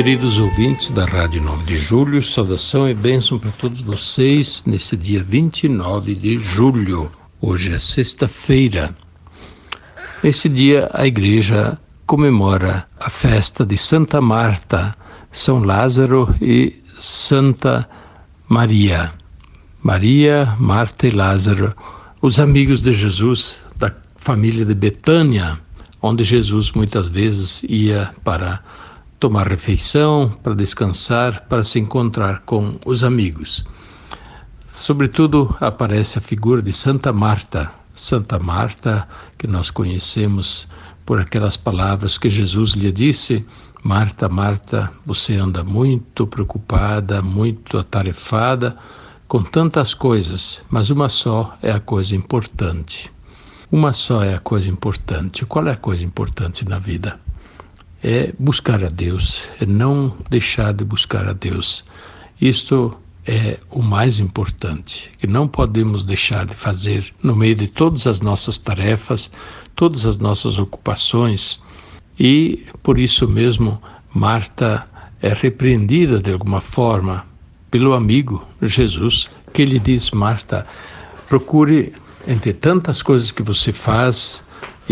Queridos ouvintes da Rádio 9 de Julho, saudação e bênção para todos vocês nesse dia 29 de julho. Hoje é sexta-feira. Nesse dia, a igreja comemora a festa de Santa Marta, São Lázaro e Santa Maria. Maria, Marta e Lázaro, os amigos de Jesus da família de Betânia, onde Jesus muitas vezes ia para tomar refeição, para descansar, para se encontrar com os amigos. Sobretudo aparece a figura de Santa Marta, Santa Marta, que nós conhecemos por aquelas palavras que Jesus lhe disse: Marta, Marta, você anda muito preocupada, muito atarefada com tantas coisas, mas uma só é a coisa importante. Uma só é a coisa importante. Qual é a coisa importante na vida? É buscar a Deus, é não deixar de buscar a Deus. Isto é o mais importante, que não podemos deixar de fazer no meio de todas as nossas tarefas, todas as nossas ocupações. E por isso mesmo, Marta é repreendida de alguma forma pelo amigo Jesus, que lhe diz: Marta, procure entre tantas coisas que você faz,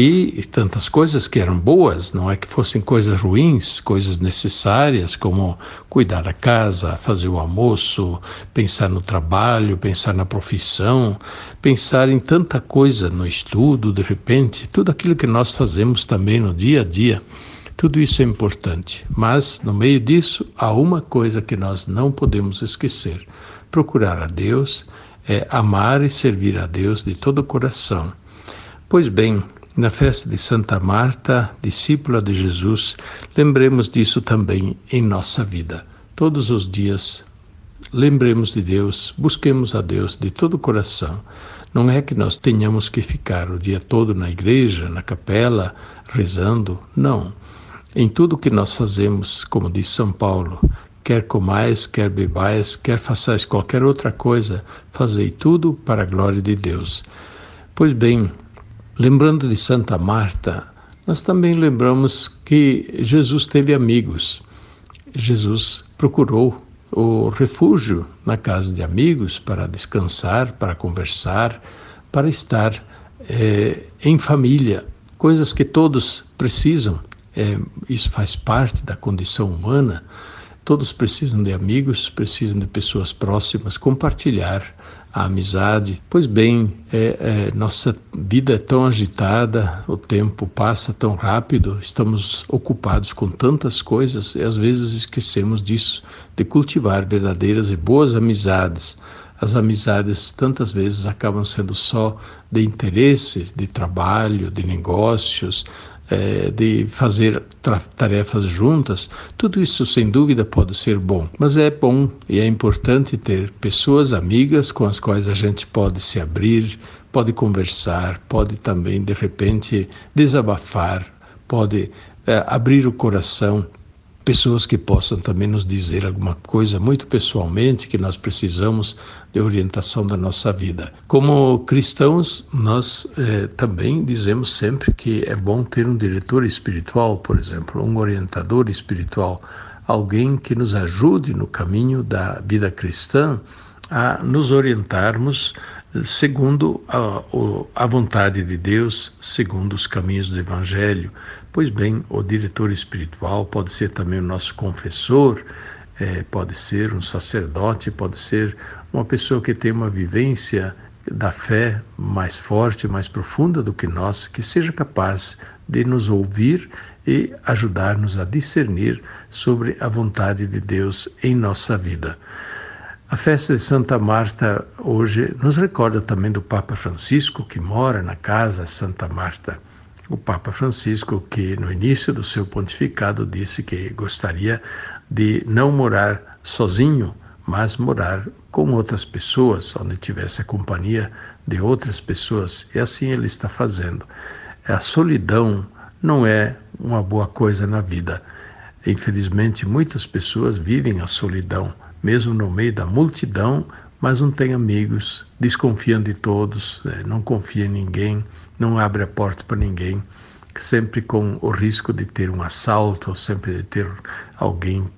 e tantas coisas que eram boas, não é que fossem coisas ruins, coisas necessárias, como cuidar da casa, fazer o almoço, pensar no trabalho, pensar na profissão, pensar em tanta coisa no estudo, de repente, tudo aquilo que nós fazemos também no dia a dia. Tudo isso é importante, mas no meio disso há uma coisa que nós não podemos esquecer: procurar a Deus, é amar e servir a Deus de todo o coração. Pois bem, na festa de Santa Marta, discípula de Jesus, lembremos disso também em nossa vida. Todos os dias, lembremos de Deus, busquemos a Deus de todo o coração. Não é que nós tenhamos que ficar o dia todo na igreja, na capela, rezando. Não. Em tudo que nós fazemos, como diz São Paulo, quer comais, quer bebais, quer façais qualquer outra coisa, fazei tudo para a glória de Deus. Pois bem, Lembrando de Santa Marta, nós também lembramos que Jesus teve amigos. Jesus procurou o refúgio na casa de amigos para descansar, para conversar, para estar é, em família, coisas que todos precisam. É, isso faz parte da condição humana. Todos precisam de amigos, precisam de pessoas próximas, compartilhar a amizade. Pois bem, é, é, nossa vida é tão agitada, o tempo passa tão rápido, estamos ocupados com tantas coisas e às vezes esquecemos disso, de cultivar verdadeiras e boas amizades. As amizades tantas vezes acabam sendo só de interesses, de trabalho, de negócios, é, de fazer tarefas juntas, tudo isso sem dúvida pode ser bom. Mas é bom e é importante ter pessoas amigas com as quais a gente pode se abrir, pode conversar, pode também de repente desabafar, pode é, abrir o coração pessoas que possam também nos dizer alguma coisa muito pessoalmente que nós precisamos de orientação da nossa vida. Como cristãos, nós eh, também dizemos sempre que é bom ter um diretor espiritual, por exemplo, um orientador espiritual, alguém que nos ajude no caminho da vida cristã a nos orientarmos segundo a, a, vontade de Deus, segundo os caminhos do Evangelho. Pois bem, o diretor espiritual pode ser também o nosso confessor, é, pode ser um sacerdote, pode ser uma pessoa que tem uma vivência da fé mais forte, mais profunda do que nós, que seja capaz de nos ouvir e ajudar-nos a discernir sobre a vontade de Deus em nossa vida. A festa de Santa Marta hoje nos recorda também do Papa Francisco, que mora na casa Santa Marta. O Papa Francisco, que no início do seu pontificado disse que gostaria de não morar sozinho, mas morar com outras pessoas, onde tivesse a companhia de outras pessoas. E assim ele está fazendo. A solidão não é uma boa coisa na vida. Infelizmente, muitas pessoas vivem a solidão, mesmo no meio da multidão, mas não tem amigos, desconfiam de todos, né? não confia em ninguém, não abre a porta para ninguém, sempre com o risco de ter um assalto, sempre de ter alguém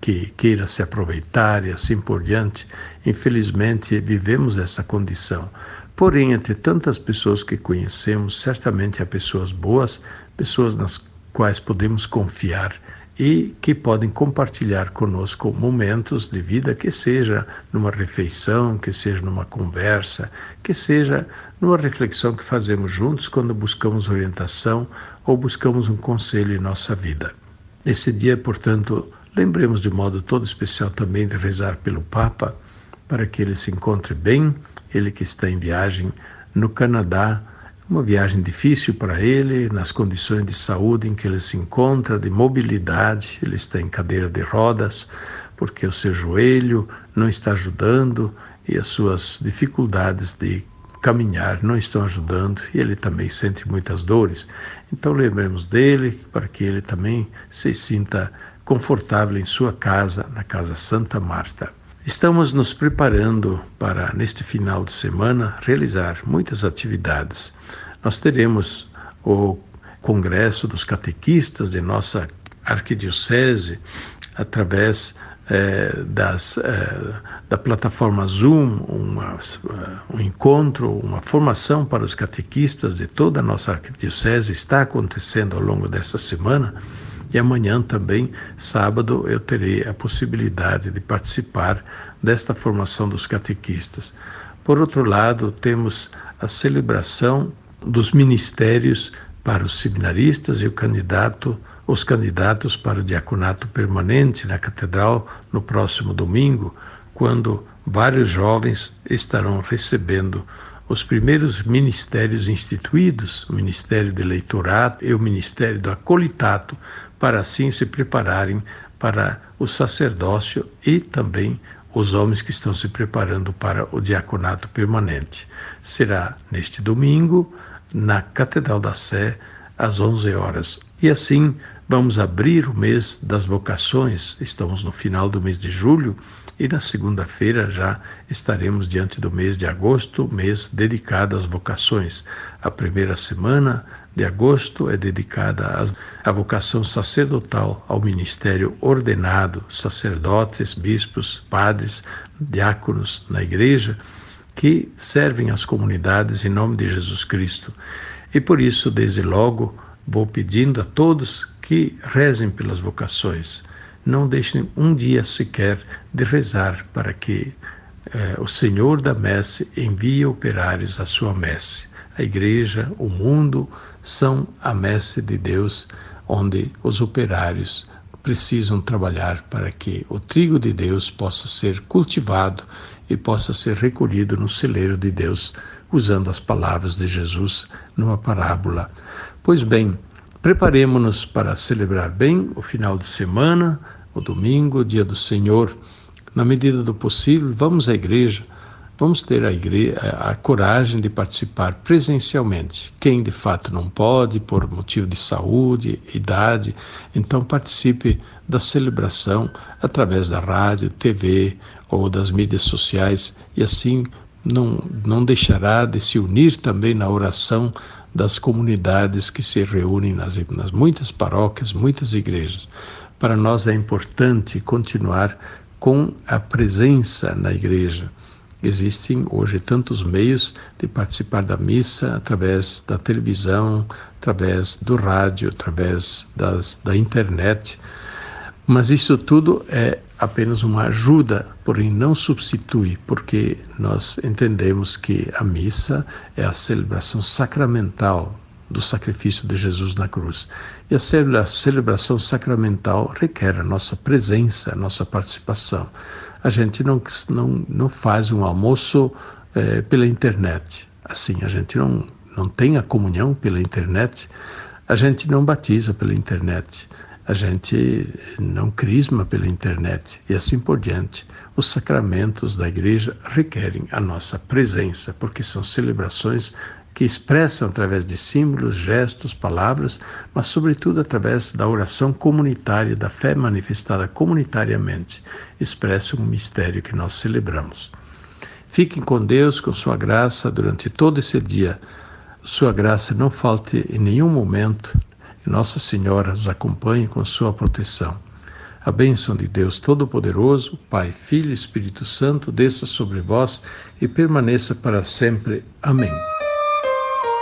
que queira se aproveitar e assim por diante. Infelizmente, vivemos essa condição. Porém, entre tantas pessoas que conhecemos, certamente há pessoas boas, pessoas nas quais podemos confiar e que podem compartilhar conosco momentos de vida, que seja numa refeição, que seja numa conversa, que seja numa reflexão que fazemos juntos quando buscamos orientação ou buscamos um conselho em nossa vida. Nesse dia, portanto, lembremos de modo todo especial também de rezar pelo Papa, para que ele se encontre bem, ele que está em viagem no Canadá uma viagem difícil para ele, nas condições de saúde em que ele se encontra, de mobilidade, ele está em cadeira de rodas, porque o seu joelho não está ajudando e as suas dificuldades de caminhar não estão ajudando e ele também sente muitas dores. Então lembremos dele para que ele também se sinta confortável em sua casa, na casa Santa Marta. Estamos nos preparando para, neste final de semana, realizar muitas atividades. Nós teremos o Congresso dos Catequistas de nossa Arquidiocese, através eh, das, eh, da plataforma Zoom, uma, uh, um encontro, uma formação para os catequistas de toda a nossa Arquidiocese está acontecendo ao longo dessa semana. E amanhã também, sábado, eu terei a possibilidade de participar desta formação dos catequistas. Por outro lado, temos a celebração dos ministérios para os seminaristas e o candidato, os candidatos para o diaconato permanente na catedral no próximo domingo, quando vários jovens estarão recebendo os primeiros ministérios instituídos, o Ministério do Eleitorado e o Ministério do Acolitato, para assim se prepararem para o sacerdócio e também os homens que estão se preparando para o diaconato permanente. Será neste domingo, na Catedral da Sé, às 11 horas. E assim vamos abrir o mês das vocações. Estamos no final do mês de julho e na segunda-feira já estaremos diante do mês de agosto, mês dedicado às vocações. A primeira semana de agosto é dedicada à vocação sacerdotal, ao ministério ordenado, sacerdotes, bispos, padres, diáconos na igreja, que servem as comunidades em nome de Jesus Cristo. E por isso, desde logo, vou pedindo a todos que rezem pelas vocações. Não deixem um dia sequer de rezar para que eh, o Senhor da messe envie operários à sua messe a igreja, o mundo são a messe de Deus, onde os operários precisam trabalhar para que o trigo de Deus possa ser cultivado e possa ser recolhido no celeiro de Deus, usando as palavras de Jesus numa parábola. Pois bem, preparemos-nos para celebrar bem o final de semana, o domingo, o dia do Senhor. Na medida do possível, vamos à igreja vamos ter a, igreja, a, coragem de participar presencialmente. Quem de fato não pode, por motivo de saúde, idade, então participe da celebração através da rádio, TV ou das mídias sociais e assim não, não deixará de se unir também na oração das comunidades que se reúnem nas, nas muitas paróquias, muitas igrejas. Para nós é importante continuar com a presença na igreja Existem hoje tantos meios de participar da missa através da televisão, através do rádio, através das, da internet. Mas isso tudo é apenas uma ajuda, porém não substitui, porque nós entendemos que a missa é a celebração sacramental do sacrifício de Jesus na cruz. E a celebração sacramental requer a nossa presença, a nossa participação a gente não, não, não faz um almoço é, pela internet. Assim, a gente não, não tem a comunhão pela internet, a gente não batiza pela internet. a gente não crisma pela internet e assim por diante. Os sacramentos da igreja requerem a nossa presença, porque são celebrações que expressam através de símbolos, gestos, palavras, mas sobretudo através da oração comunitária, da fé manifestada comunitariamente, expressam o mistério que nós celebramos. Fiquem com Deus, com sua graça durante todo esse dia. Sua graça não falte em nenhum momento Nossa Senhora nos acompanhe com sua proteção. A bênção de Deus Todo-Poderoso, Pai, Filho e Espírito Santo, desça sobre vós e permaneça para sempre. Amém.